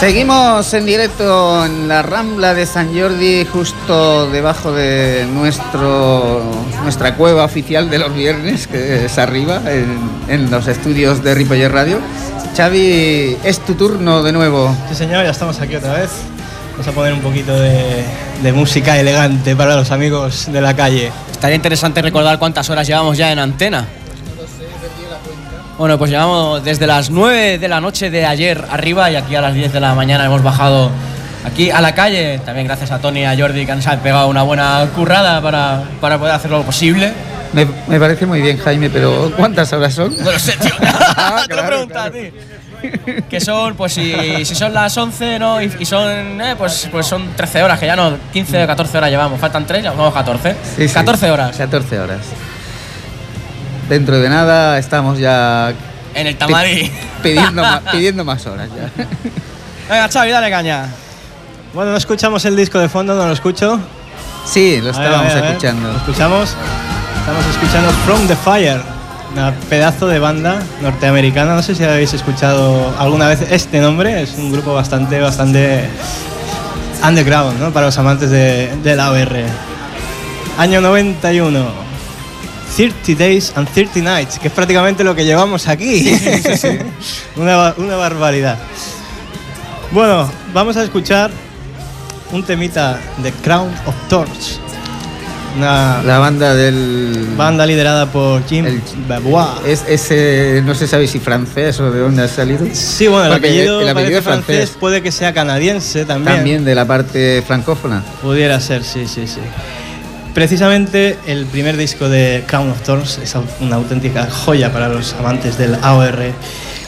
Seguimos en directo en la Rambla de San Jordi, justo debajo de nuestro, nuestra cueva oficial de los viernes, que es arriba, en, los estudios de Ripoller Radio. Xavi, es tu turno de nuevo. Sí, señor, ya estamos aquí otra vez. Vamos a poner un poquito de, de música elegante para los amigos de la calle. Estaría interesante recordar cuántas horas llevamos ya en antena. Bueno, pues llevamos desde las 9 de la noche de ayer arriba y aquí a las 10 de la mañana hemos bajado aquí a la calle. También gracias a Tony y a Jordi que han pegado una buena currada para, para poder hacer lo posible. Me, me, parece muy bien, Jaime, pero ¿cuántas horas son? No lo sé, tío. Ah, Te lo pregunto a ti. Que son, pues si, si, son las 11, ¿no? Y, son, eh, pues, pues son 13 horas, que ya no, 15 o 14 horas llevamos. Faltan 3, ya vamos 14. Sí, 14 horas. 14 horas dentro de nada estamos ya. En el tamarí. Pidiendo, más, pidiendo más horas ya. Venga, Xavi, dale caña. Bueno, no escuchamos el disco de fondo, no lo escucho. Sí, lo estábamos escuchando. ¿Lo escuchamos? Estamos escuchando From the Fire, una pedazo de banda norteamericana. No sé si habéis escuchado alguna vez este nombre. Es un grupo bastante, bastante underground, ¿no? Para los amantes de, de la OR. Año 91. 30 Days and 30 Nights, que es prácticamente lo que llevamos aquí. una, una barbaridad. Bueno, vamos a escuchar un temita de Crown of Thorns. la banda del. Banda liderada por Jim Babois. Es, ese, no se sabe si francés o de dónde ha salido. Sí, bueno, el apellido, el apellido francés, puede que sea canadiense también. También de la parte francófona. Pudiera ser, sí, sí, sí. Precisamente el primer disco de Crown of Thorns es una auténtica joya para los amantes del AOR.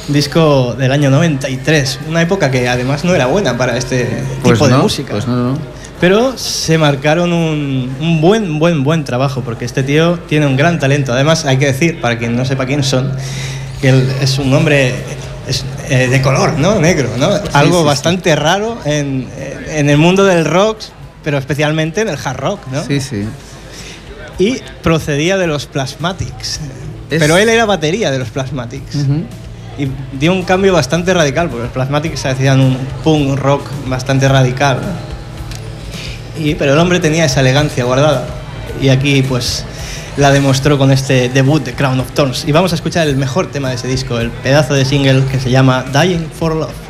Disco del año 93, una época que además no era buena para este pues tipo de música. Pues no, no. Pero se marcaron un, buen, buen, buen trabajo, porque este tío tiene un gran talento. Además, hay que decir, para quien no sepa quién son, que él es un hombre eh, de color, ¿no? Negro, ¿no? Algo bastante raro en, en, el mundo del rock, pero especialmente en el hard rock, ¿no? Sí, sí. Y procedía de los Plasmatics. Pero él era batería de los Plasmatics. Y dio un cambio bastante radical, porque los Plasmatics hacían un punk rock bastante radical. Y, pero el hombre tenía esa elegancia guardada. Y aquí, pues, la demostró con este debut de Crown of Thorns. Y vamos a escuchar el mejor tema de ese disco, el pedazo de single que se llama Dying for Love.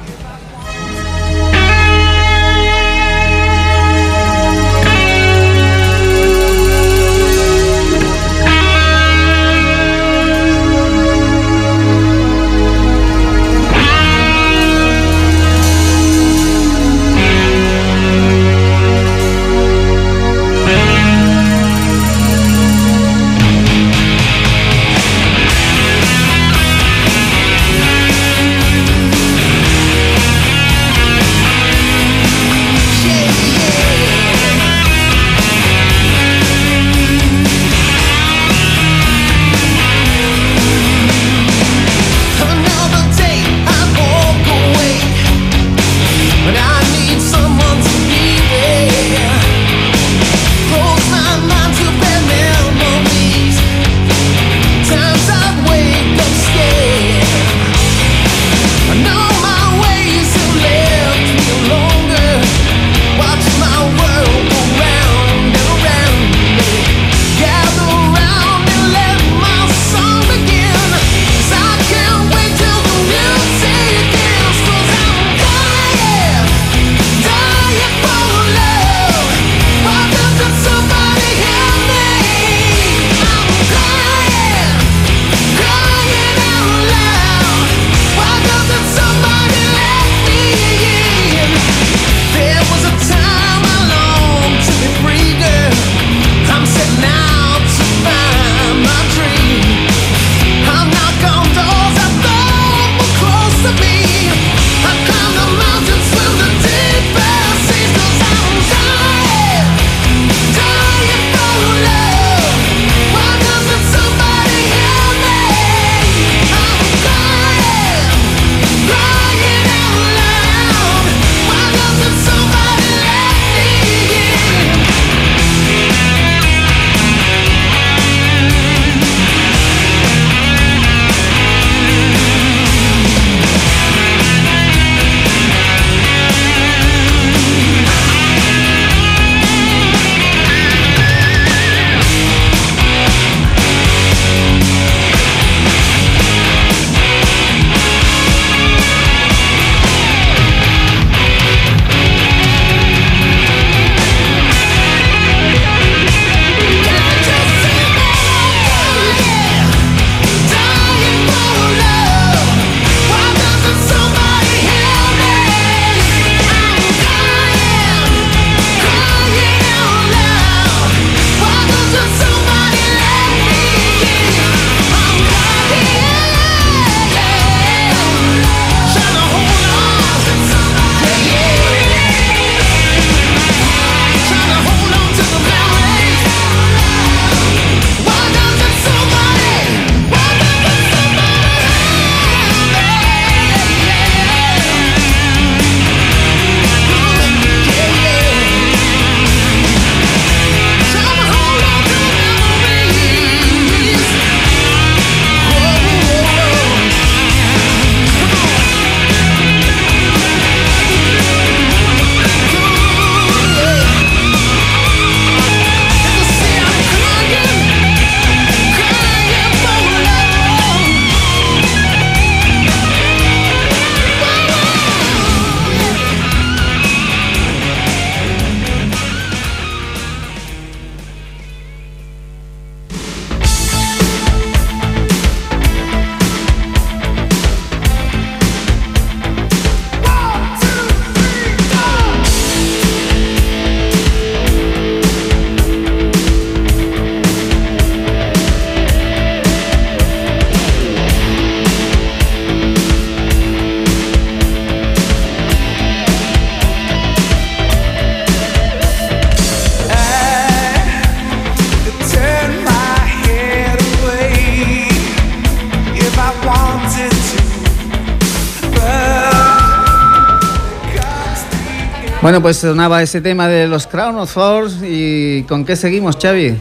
Bueno, pues sonaba ese tema de los Crown of Force y ¿con qué seguimos, Xavi?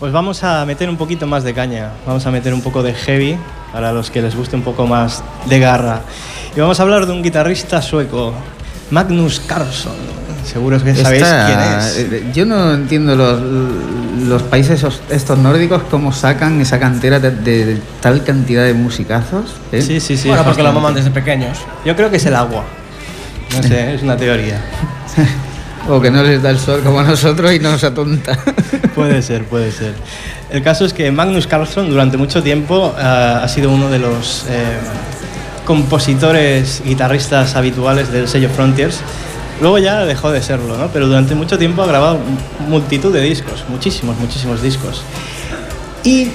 Pues vamos a meter un poquito más de caña, vamos a meter un poco de heavy para los que les guste un poco más de garra. Y vamos a hablar de un guitarrista sueco, Magnus Carlsson. Seguro que sabéis quién es. Eh, yo no entiendo los, los países estos nórdicos cómo sacan esa cantera de, tal cantidad de musicazos. ¿eh? Sí, sí, sí. Bueno, porque lo maman desde pequeños. Yo creo que es el agua. No sé, es una teoría. o que no les da el sol como a nosotros y nos atonta. puede ser, puede ser. El caso es que Magnus Carlsson durante mucho tiempo eh, ha sido uno de los eh, compositores guitarristas habituales del sello Frontiers. Luego ya dejó de serlo, ¿no? pero durante mucho tiempo ha grabado multitud de discos, muchísimos, muchísimos discos. Y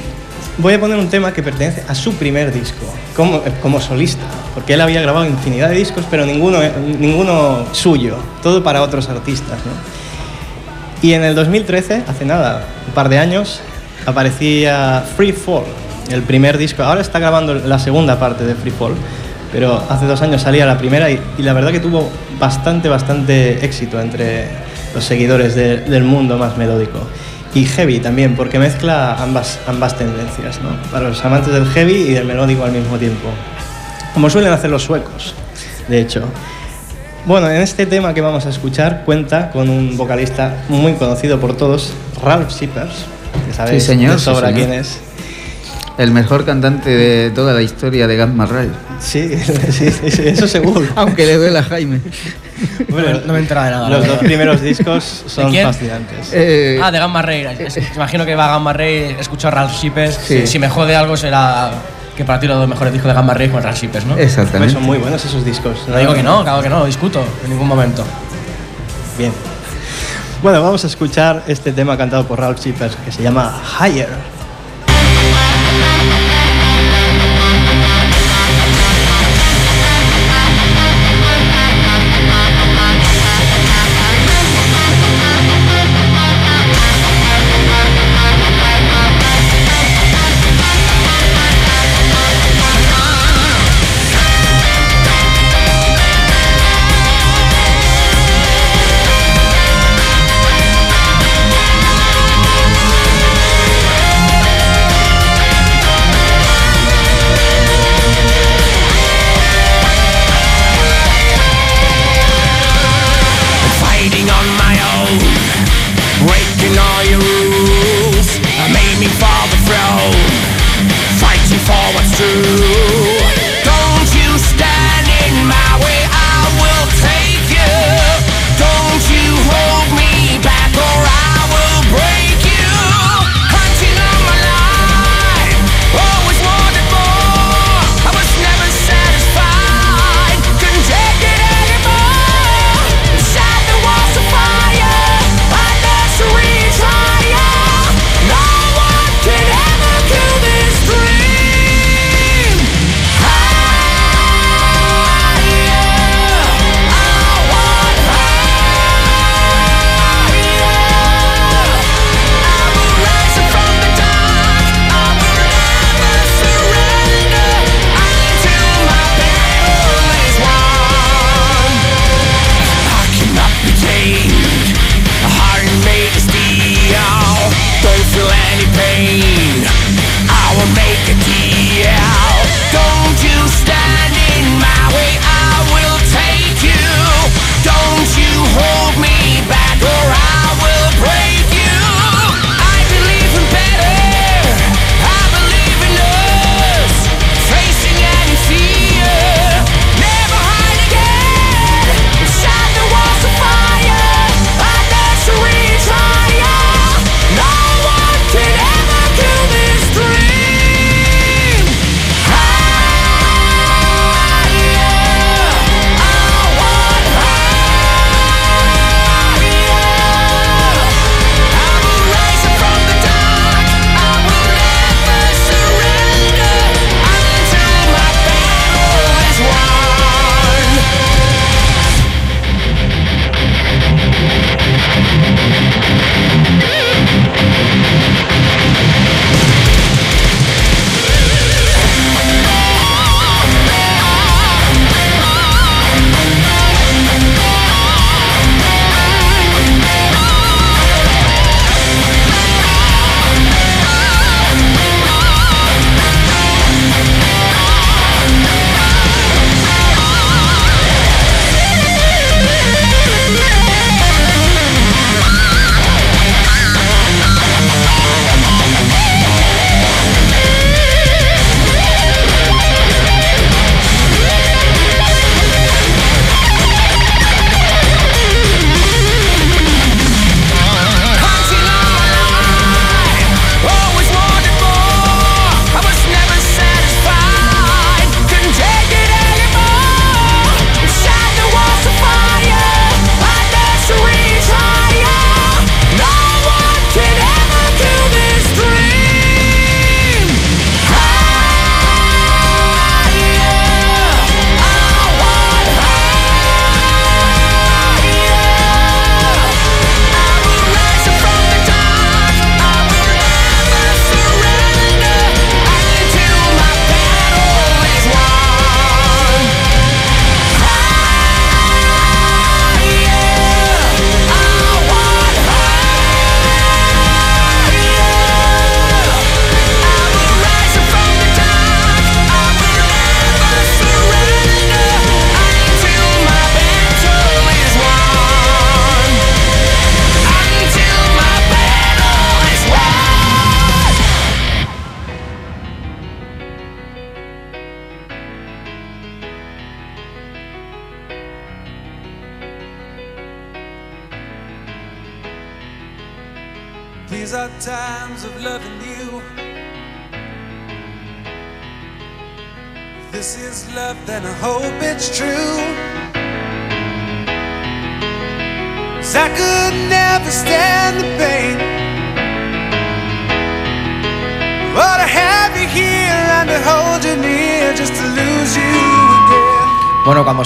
voy a poner un tema que pertenece a su primer disco, como, como solista, porque él había grabado infinidad de discos, pero ninguno, ninguno suyo, todo para otros artistas. ¿no? Y en el 2013, hace nada, un par de años, aparecía Free Fall, el primer disco. Ahora está grabando la segunda parte de Free Fall, pero hace dos años salía la primera y, la verdad que tuvo bastante, bastante éxito entre los seguidores del mundo más melódico y heavy también, porque mezcla ambas, ambas tendencias, ¿no? para los amantes del heavy y del melódico al mismo tiempo, como suelen hacer los suecos, de hecho. Bueno, en este tema que vamos a escuchar cuenta con un vocalista muy conocido por todos, Ralph Shippers, que sabéis sí, señor, sobra quién es. El mejor cantante de toda la historia de Gamma Ray. Sí, sí, eso seguro. Aunque le duele a Jaime. Bueno, no me enteraba de nada. Los dos primeros discos son fascinantes. Eh, ah, de Gamma Ray. Imagino que va a Gamma Ray, escucho a Ralph Shippers. Si me jode algo será que para ti los dos mejores discos de Gamma Ray con Ralph Shippers, ¿no? Exactamente. son muy buenos esos discos. No digo que no, claro que no, discuto en ningún momento. Bien. Bueno, vamos a escuchar este tema cantado por Ralph Shippers que se llama Higher.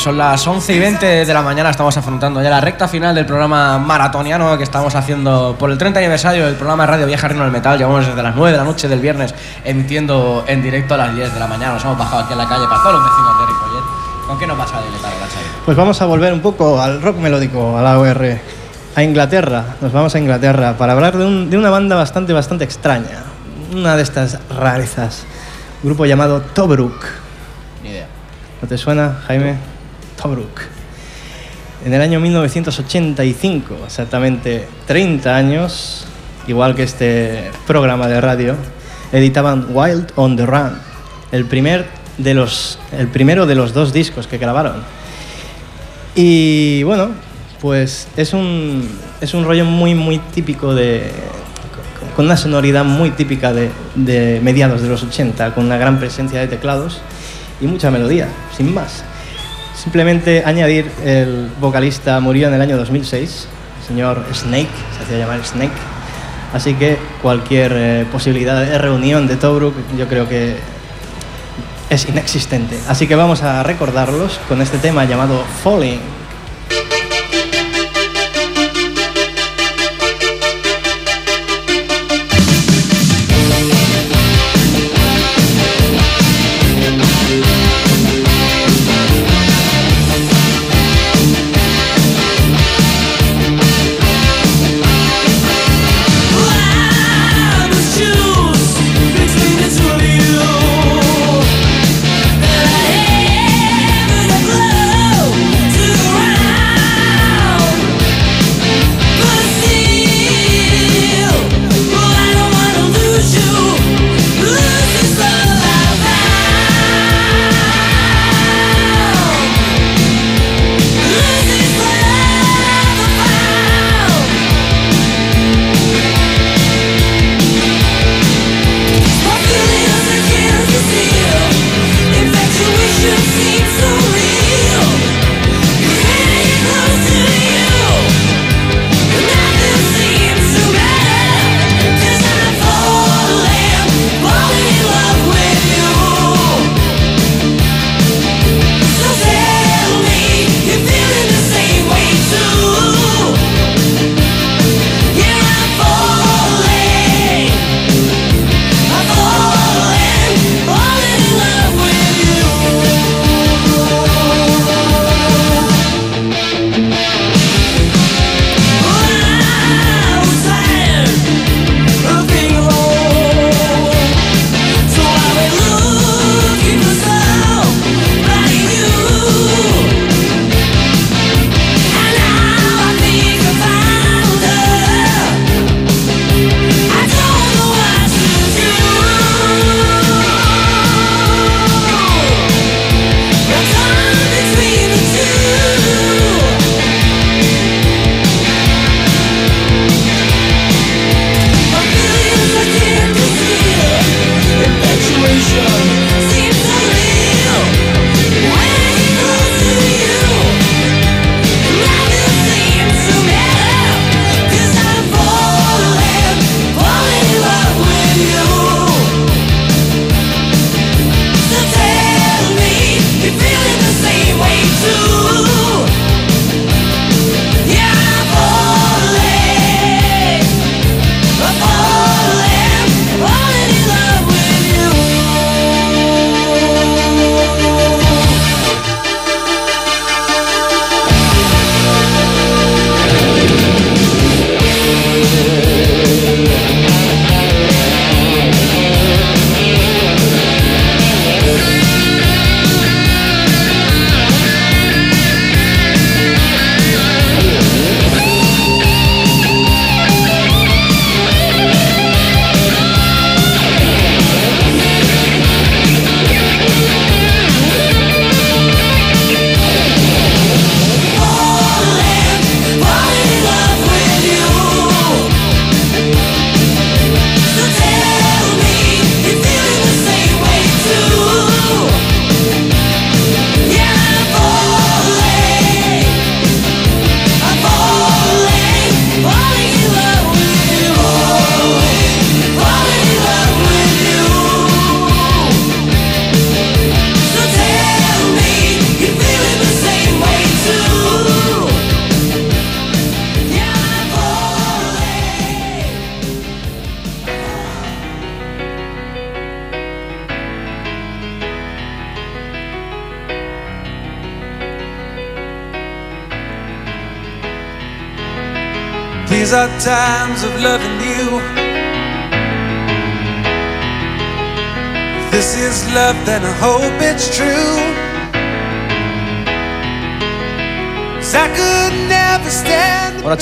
Son las 11 y 20 de la mañana estamos afrontando ya la recta final del programa maratoniano que estamos haciendo por el 30 aniversario del programa de Radio Vieja Reino del Metal. Llevamos desde las 9 de la noche del viernes emitiendo en directo a las 10 de la mañana. Nos hemos bajado aquí en la calle para todos los vecinos de Ripollet. ¿Con qué nos vas a deletar? Pues vamos a volver un poco al rock melódico, a la OR, a Inglaterra. Nos vamos a Inglaterra para hablar de, un- de una banda bastante, bastante extraña. Una de estas rarezas. Un grupo llamado Tobruk. Ni idea. ¿No te suena, Jaime? En el año 1985, exactamente 30 años, igual que este programa de radio, editaban Wild on the Run, el, primer de los, el primero de los dos discos que grabaron. Y bueno, pues es un, es un rollo muy, muy típico de. con una sonoridad muy típica de, de mediados de los 80, con una gran presencia de teclados y mucha melodía, sin más. Simplemente añadir, el vocalista murió en el año 2006, el señor Snake, se hacía llamar Snake. Así que cualquier eh, posibilidad de reunión de Tobruk yo creo que es inexistente. Así que vamos a recordarlos con este tema llamado Falling.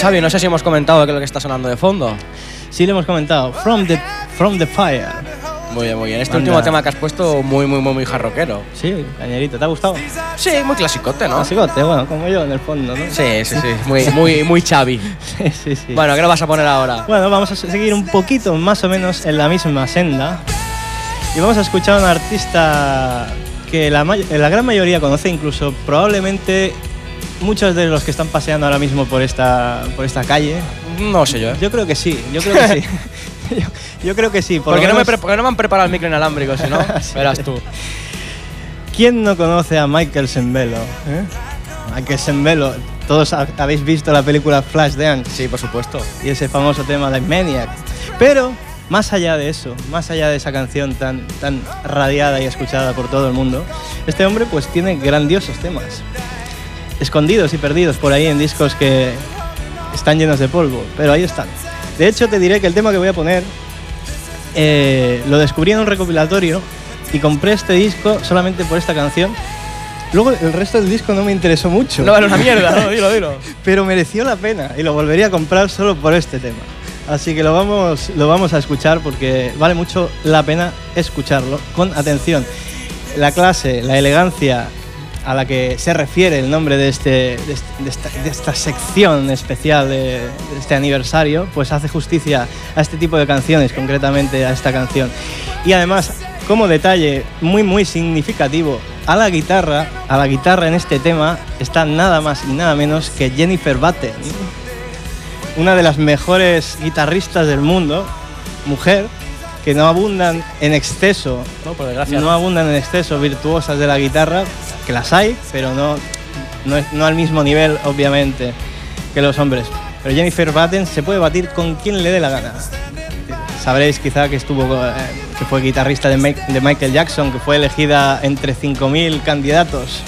Xavi, no sé si hemos comentado qué es lo que está sonando de fondo. Sí, le hemos comentado. From the, from the Fire. Muy bien, muy bien. Este último tema que has puesto, muy, muy, muy, muy jarroquero. Sí, cañerito. ¿Te ha gustado? Sí, muy clasicote, ¿no? Clasicote, bueno, como yo en el fondo, ¿no? Sí, sí, sí. Muy, muy, muy Xavi. sí, sí. sí. Bueno, ¿qué lo vas a poner ahora? Bueno, vamos a seguir un poquito más o menos en la misma senda. Y vamos a escuchar a un artista que la, la gran mayoría conoce, incluso probablemente muchos de los que están paseando ahora mismo por esta, por esta calle. No sé yo, ¿eh? Yo creo que sí, yo creo que sí. yo, yo creo que sí. Por Porque lo no, me menos- porque no me han preparado el micro inalámbrico, si no, Sí. verás tú. ¿Quién no conoce a Michael Sembello? eh? Michael Sembello, todos ha- habéis visto la película Flashdance. Sí, por supuesto. y ese famoso tema de Maniac. Pero más allá de eso, más allá de esa canción tan, tan radiada y escuchada por todo el mundo, este hombre pues tiene grandiosos temas, escondidos y perdidos por ahí en discos que están llenos de polvo, pero ahí están. De hecho, te diré que el tema que voy a poner eh, lo descubrí en un recopilatorio y compré este disco solamente por esta canción. Luego el resto del disco no me interesó mucho No vale una mierda, no, dilo, dilo. pero mereció la pena y lo volvería a comprar solo por este tema. Así que lo vamos, lo vamos a escuchar porque vale mucho la pena escucharlo con atención. La clase, la elegancia a la que se refiere el nombre de, este, de, este- esta, sección especial de, de este aniversario, pues hace justicia a este tipo de canciones, concretamente a esta canción. Y además, como detalle muy muy significativo, a la guitarra, a la guitarra en este tema está nada más y nada menos que Jennifer Batten, una de las mejores guitarristas del mundo, mujer, que no abundan en exceso, No, por desgracia. no abundan en exceso virtuosas de la guitarra, que las hay, pero no, no, es- no al mismo nivel, obviamente, que los hombres. Pero Jennifer Batten se puede batir con quien le dé la gana. Sabréis quizá que estuvo eh, que fue guitarrista de, Mike- de Michael Jackson, que fue elegida entre 5.000 candidatos.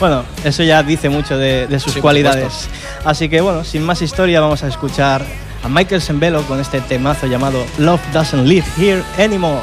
Bueno, eso ya dice mucho de, de sus Sí, cualidades. Así que bueno, sin más historia vamos a escuchar a Michael Sembello con este temazo llamado Love Doesn't Live Here Anymore.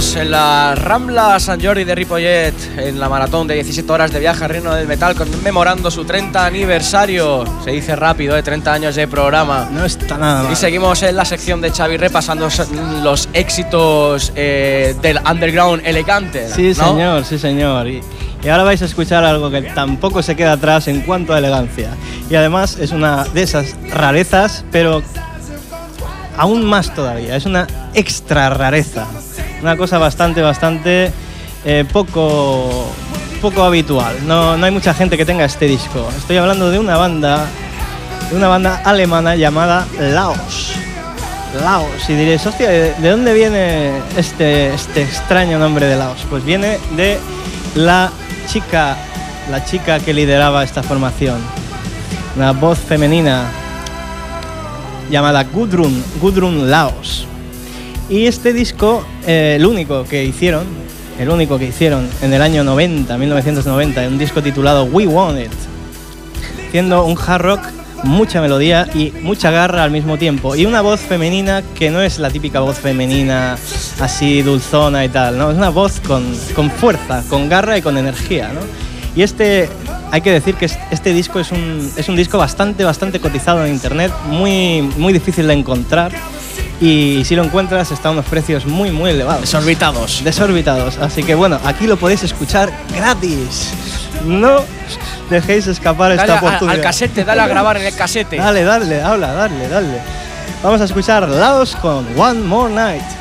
En la Rambla San Jordi de Ripollet, en la maratón de 17 horas de viaje al Reino del Metal, conmemorando su 30 aniversario. Se dice rápido, ¿eh? 30 años de programa. No está nada mal. Y seguimos en la sección de Xavi repasando los éxitos eh, del underground elegante. Sí, señor, sí, señor. Y, y ahora vais a escuchar algo que tampoco se queda atrás en cuanto a elegancia. Y además es una de esas rarezas, pero aún más todavía. Es una extra rareza una cosa bastante, bastante eh, poco, poco habitual. No, no hay mucha gente que tenga este disco. Estoy hablando de una banda, de una banda alemana llamada Laos. Laos. Y diréis, hostia, ¿de dónde viene este, este extraño nombre de Laos? Pues viene de la chica, la chica que lideraba esta formación. Una voz femenina llamada Gudrun, Gudrun Laos. Y este disco, eh, el único que hicieron, el único que hicieron en el año 90, 1990, un disco titulado We Want It, siendo un hard rock, mucha melodía y mucha garra al mismo tiempo. Y una voz femenina que no es la típica voz femenina así dulzona y tal, ¿no? Es una voz con, con fuerza, con garra y con energía, ¿no? Y este, hay que decir que este disco es un, es un disco bastante, bastante cotizado en internet, muy, muy difícil de encontrar y si lo encuentras está a unos precios muy muy elevados. Desorbitados. Desorbitados. Así que bueno, aquí lo podéis escuchar gratis. No dejéis escapar esta oportunidad. Al casete, dale a grabar en el casete. Dale, dale, habla, dale, dale. Vamos a escuchar Laos con One More Night.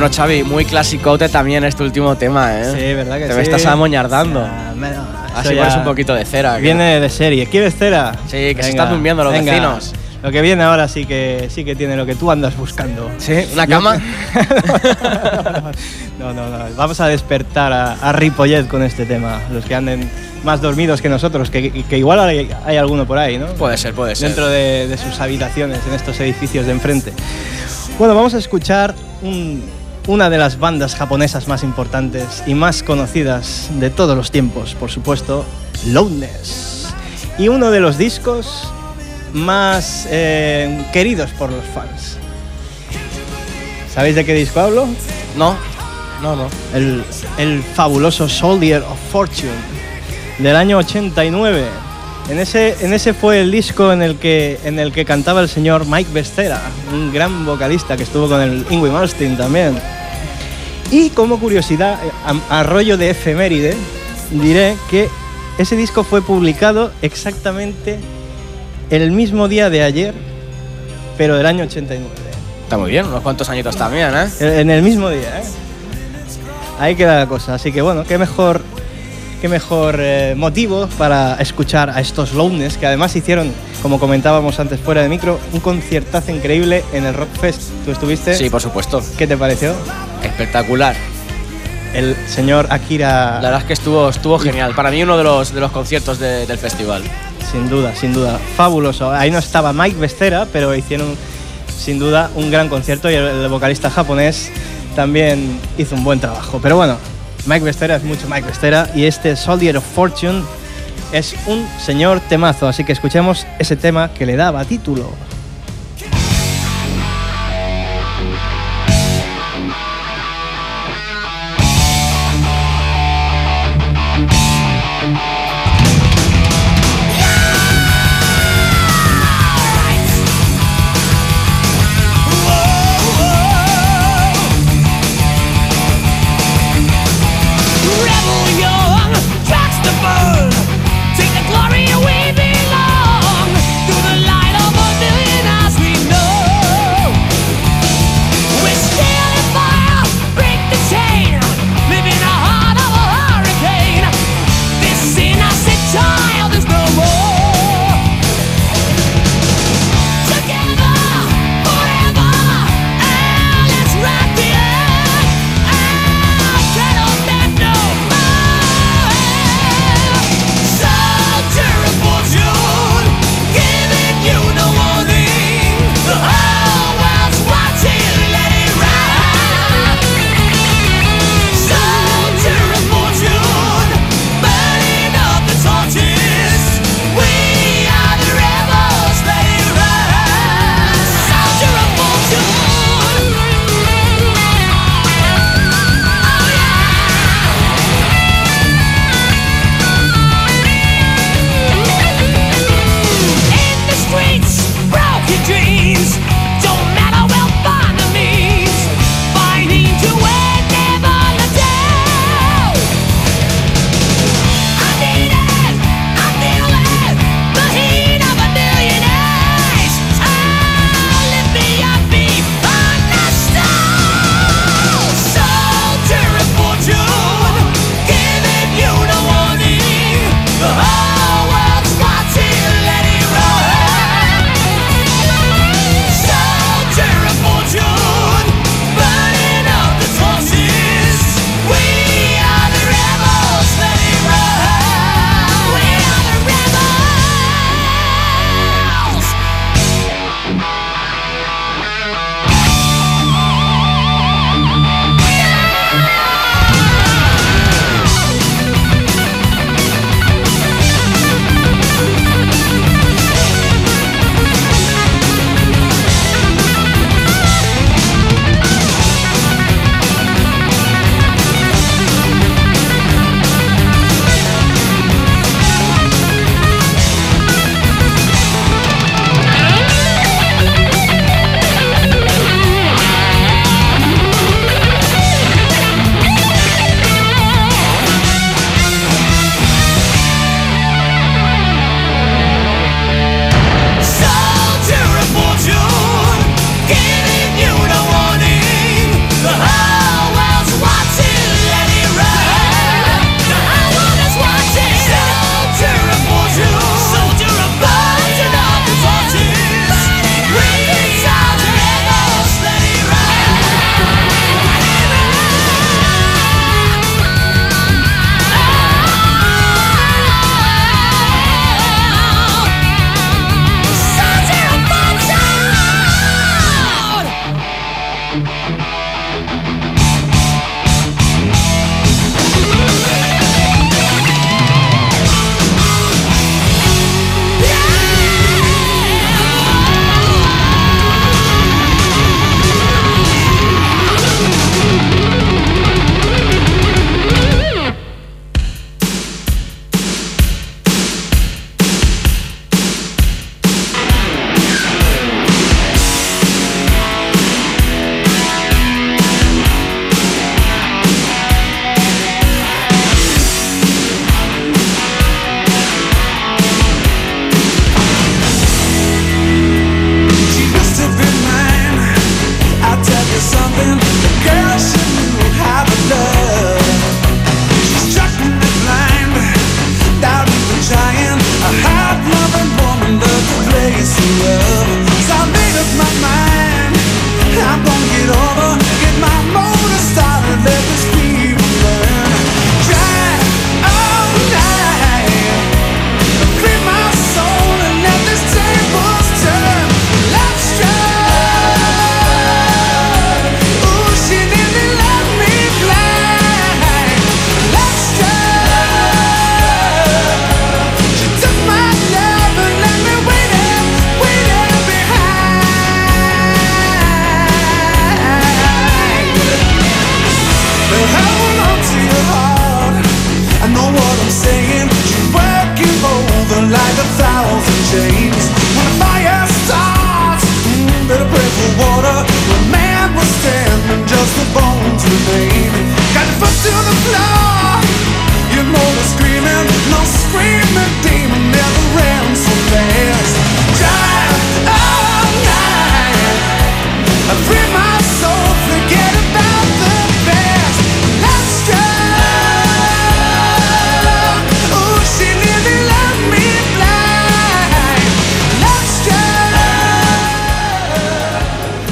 Bueno, Xavi, muy clasicote también este último tema, ¿eh? Sí, ¿verdad que Te sí? me estás amoñardando. Así pones un poquito de cera. que- Viene de serie. ¿Quieres cera? Sí, que se están durmiendo los venga. vecinos. Lo que viene ahora sí que sí que tiene lo que tú andas buscando. ¿Sí? ¿Una cama? no, no, no. Vamos a despertar a, a Ripollet con este tema. Los que anden más dormidos que nosotros, que, que igual hay, hay alguno por ahí, ¿no? Puede ser, puede ser. Dentro de, de sus habitaciones, en estos edificios de enfrente. Bueno, vamos a escuchar un- una de las bandas japonesas más importantes y más conocidas de todos los tiempos, por supuesto, Loudness. Y uno de los discos más eh, queridos por los fans. ¿Sabéis de qué disco hablo? No, no, no. el, el fabuloso Soldier of Fortune del año 89. En ese, en ese fue el disco en el, que, en el que cantaba el señor Mike Bestera, un gran vocalista que estuvo con el Ingrid Malmsteen también. Y como curiosidad, eh, a, a rollo de efeméride, diré que ese disco fue publicado exactamente el mismo día de ayer, pero del año 89. Está muy bien, unos cuantos añitos también, ¿eh? En el mismo día, ¿eh? Ahí queda la cosa. Así que bueno, qué mejor, qué mejor eh, motivo para escuchar a estos Lowness, que además hicieron, como comentábamos antes fuera de micro, un conciertazo increíble en el Rock Fest. ¿Tú estuviste? Sí, por supuesto. ¿Qué te pareció? Espectacular. El señor Akira, La verdad es que estuvo, estuvo genial. Para mí uno de los, de los conciertos de- del festival. sin duda, sin duda, fabuloso. Ahí no estaba Mike Bestera, pero hicieron sin duda un gran concierto y el vocalista japonés también hizo un buen trabajo. Pero bueno, Mike Bestera es mucho Mike Bestera y este Soldier of Fortune es un señor temazo, así que escuchemos ese tema que le daba título.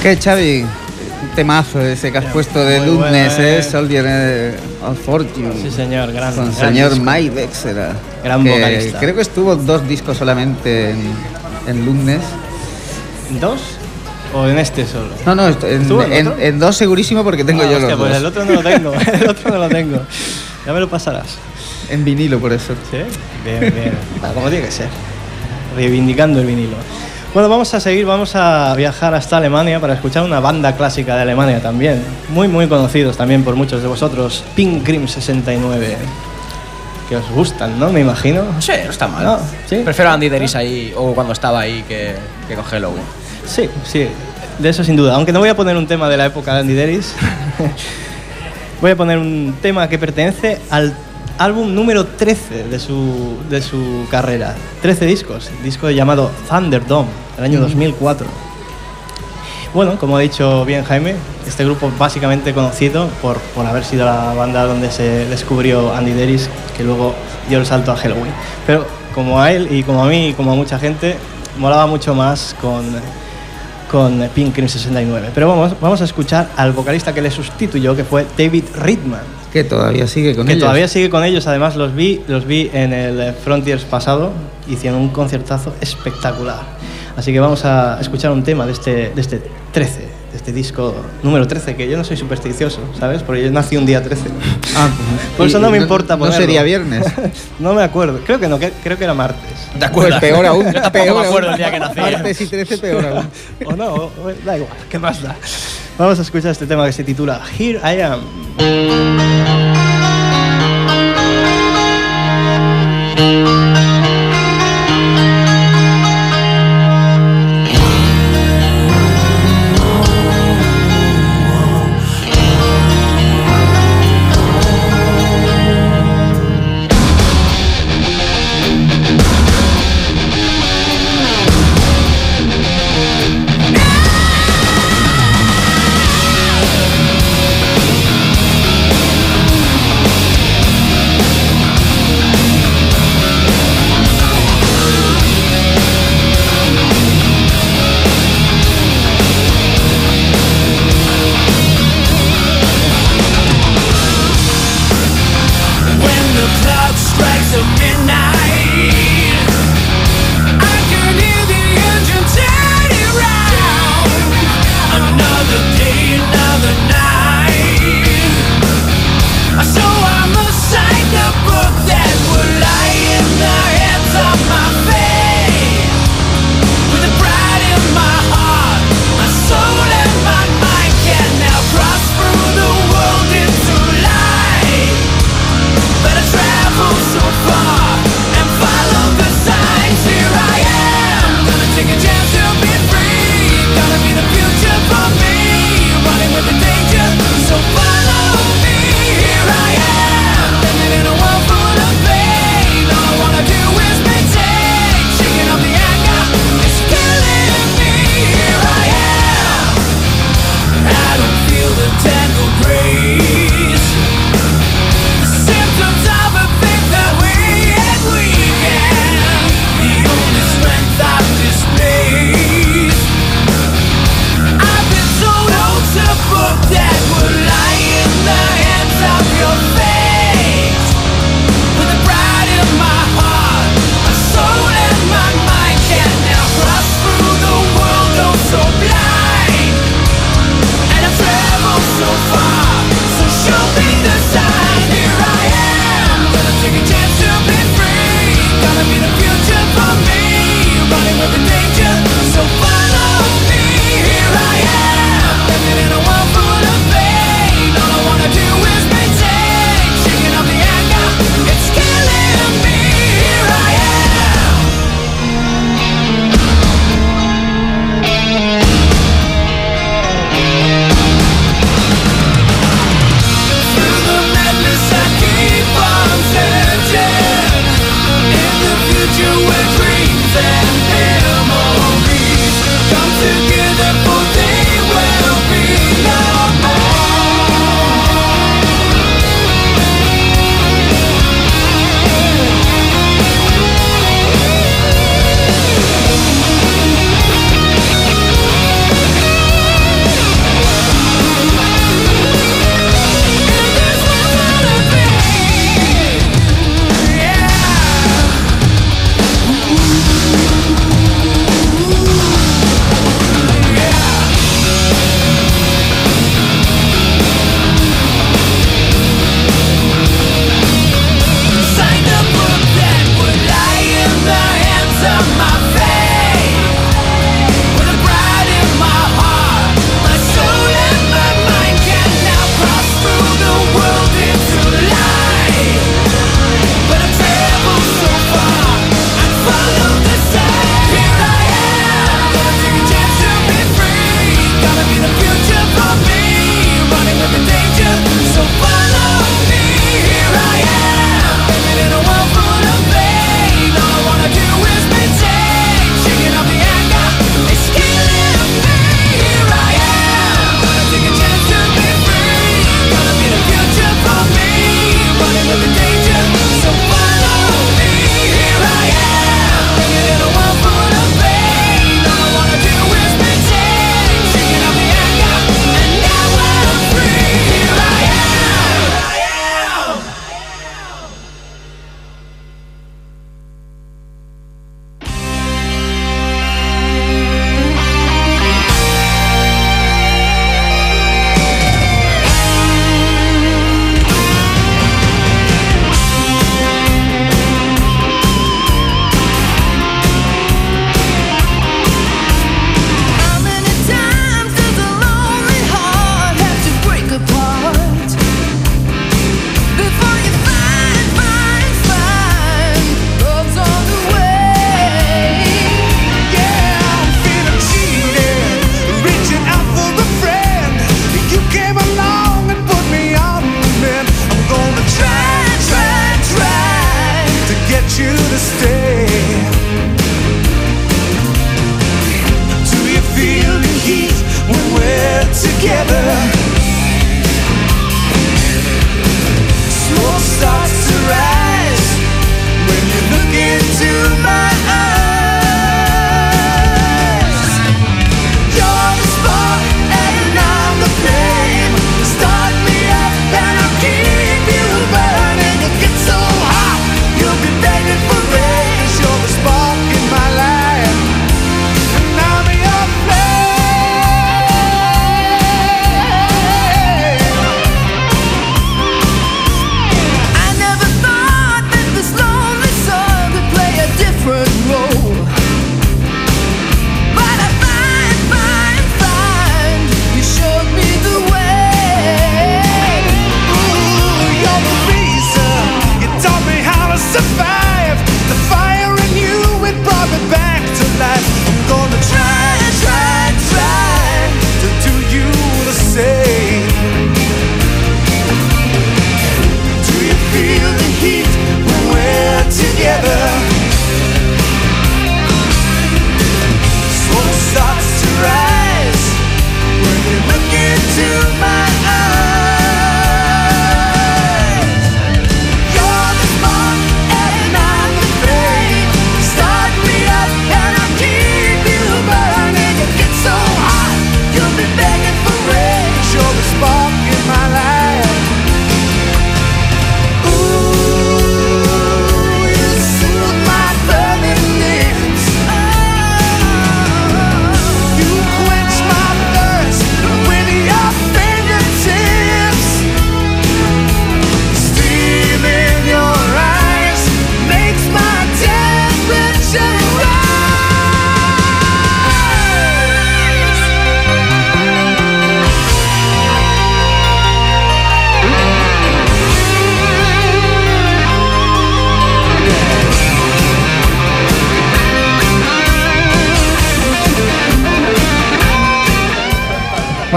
¿Qué, Xavi? Un temazo ese que has puesto de muy Lumnes, bueno, ¿eh? eh. Soldier eh, of Fortune. Sí, señor, gran. Con gran señor. Mike Dexter. Gran que vocalista. Creo que estuvo dos discos solamente en, en. ¿Dos? ¿O en este solo? No, no, en, ¿Estuvo en en- dos segurísimo porque tengo Ah, yo hostia, los pues dos. el otro no lo tengo. El otro no lo tengo. Ya me lo pasarás. En vinilo, por eso. ¿Sí? Bien, bien. Como tiene que ser. Reivindicando el vinilo. Bueno, vamos a seguir, vamos a viajar hasta Alemania para escuchar una banda clásica de Alemania también. Muy, muy conocidos también por muchos de vosotros. Pink Cream 69. Que os gustan, ¿no? Me imagino. Sí, no está mal. No, ¿sí? Prefiero a Andy Deris ahí, o cuando estaba ahí, que, que con Halloween. Sí, sí, de eso sin duda. Aunque no voy a poner un tema de la época de Andy Deris, voy a poner un tema que pertenece al álbum número 13 de su, de su carrera. 13 discos, disco llamado Thunderdome, del año 2004. Bueno, como ha dicho bien Jaime, este grupo básicamente conocido por, por haber sido la banda donde se descubrió Andy Deris, que luego dio el salto a Halloween. Pero como a él y como a mí y como a mucha gente, molaba mucho más con, con Pink Cream 69. Pero vamos, vamos a escuchar al vocalista que le sustituyó, que fue David Ridman, Que todavía sigue con que ellos. todavía sigue con ellos. Además los vi, los vi en el Frontiers pasado, hicieron un conciertazo espectacular. Así que vamos a escuchar un tema de este, de este 13, de este disco número 13, que yo no soy supersticioso, ¿sabes? Porque yo nací un día 13. Ah, Por y- eso no me importa No ponerlo. sería viernes. no me acuerdo, creo que no, que- creo que era martes. ¿Te Pues peor aún. Yo tampoco peor me acuerdo aún. el día que nací. Martes y 13, peor aún. o no, o- da igual, ¿qué más da? Vamos a escuchar este tema que se titula Here I Am.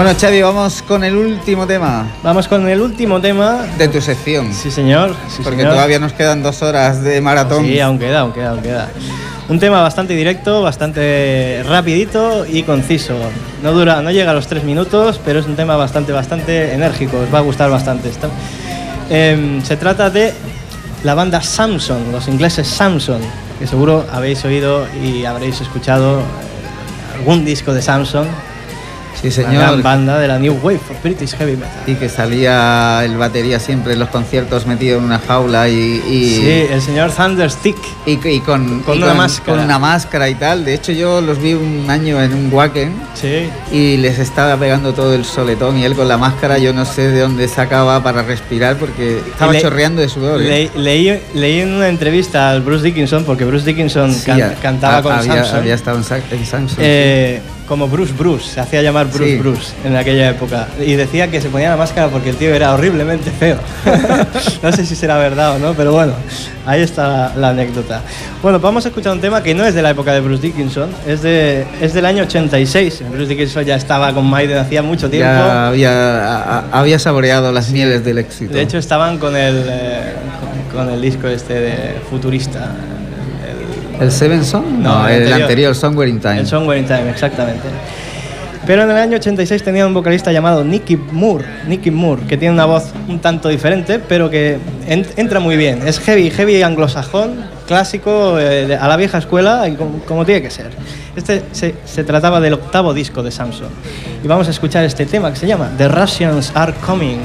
Bueno, Xavi, vamos con el último tema Vamos con el último tema. de tu sección. Sí, señor. sí, porque señor. todavía nos quedan dos horas de maratón. Sí, aún queda, aún queda, aún queda. Un tema bastante directo, bastante rapidito y conciso. No dura, no llega a los tres minutos, pero es un tema bastante, bastante enérgico. Os va a gustar bastante. Está- Em, se trata de la banda Samson, los ingleses Samson, que seguro habéis oído y habréis escuchado algún disco de Samson. Sí, Una señor. gran banda de la New Wave of British Heavy Metal. Y que salía el batería siempre en los conciertos metido en una jaula y, y, Sí, el señor Thunderstick. y, y con, Con y una máscara. con una máscara y tal. De hecho, yo los vi un año en un Wacken Sí, y les estaba pegando todo el soletón y él con la máscara yo no sé de dónde sacaba para respirar porque estaba Le- chorreando de sudor. ¿eh? Le- leí, leí en una entrevista al Bruce Dickinson, porque Bruce Dickinson Sí, can- a- cantaba a- con había, Samson, había estado en, en Samsung. eh, como Bruce Bruce, se hacía llamar Bruce Sí. Bruce en aquella época. Y decía que se ponía la máscara porque el tío era horriblemente feo. no sé si será verdad o no, pero bueno, ahí está la, la anécdota. Bueno, vamos a escuchar un tema que no es de la época de Bruce Dickinson, es, de, es del año 86. Bruce Dickinson ya estaba con Maiden hacía mucho tiempo. ya había, a- había saboreado las mieles del éxito. De hecho, estaban con el, eh, con, con el disco este de Futurista. El- ¿El Seven Song? No, el el, anterior. anterior, Somewhere in Time. El Somewhere in Time, exactamente. Pero en el año 86 tenía un vocalista llamado Nicky Moore, Nicky Moore, que tiene una voz un tanto diferente, pero que en- entra muy bien. Es heavy, heavy anglosajón, clásico, eh, a la vieja escuela, y como, como tiene que ser. Este se, se trataba del octavo disco de Samson. Y vamos a escuchar este tema que se llama The Russians Are Coming.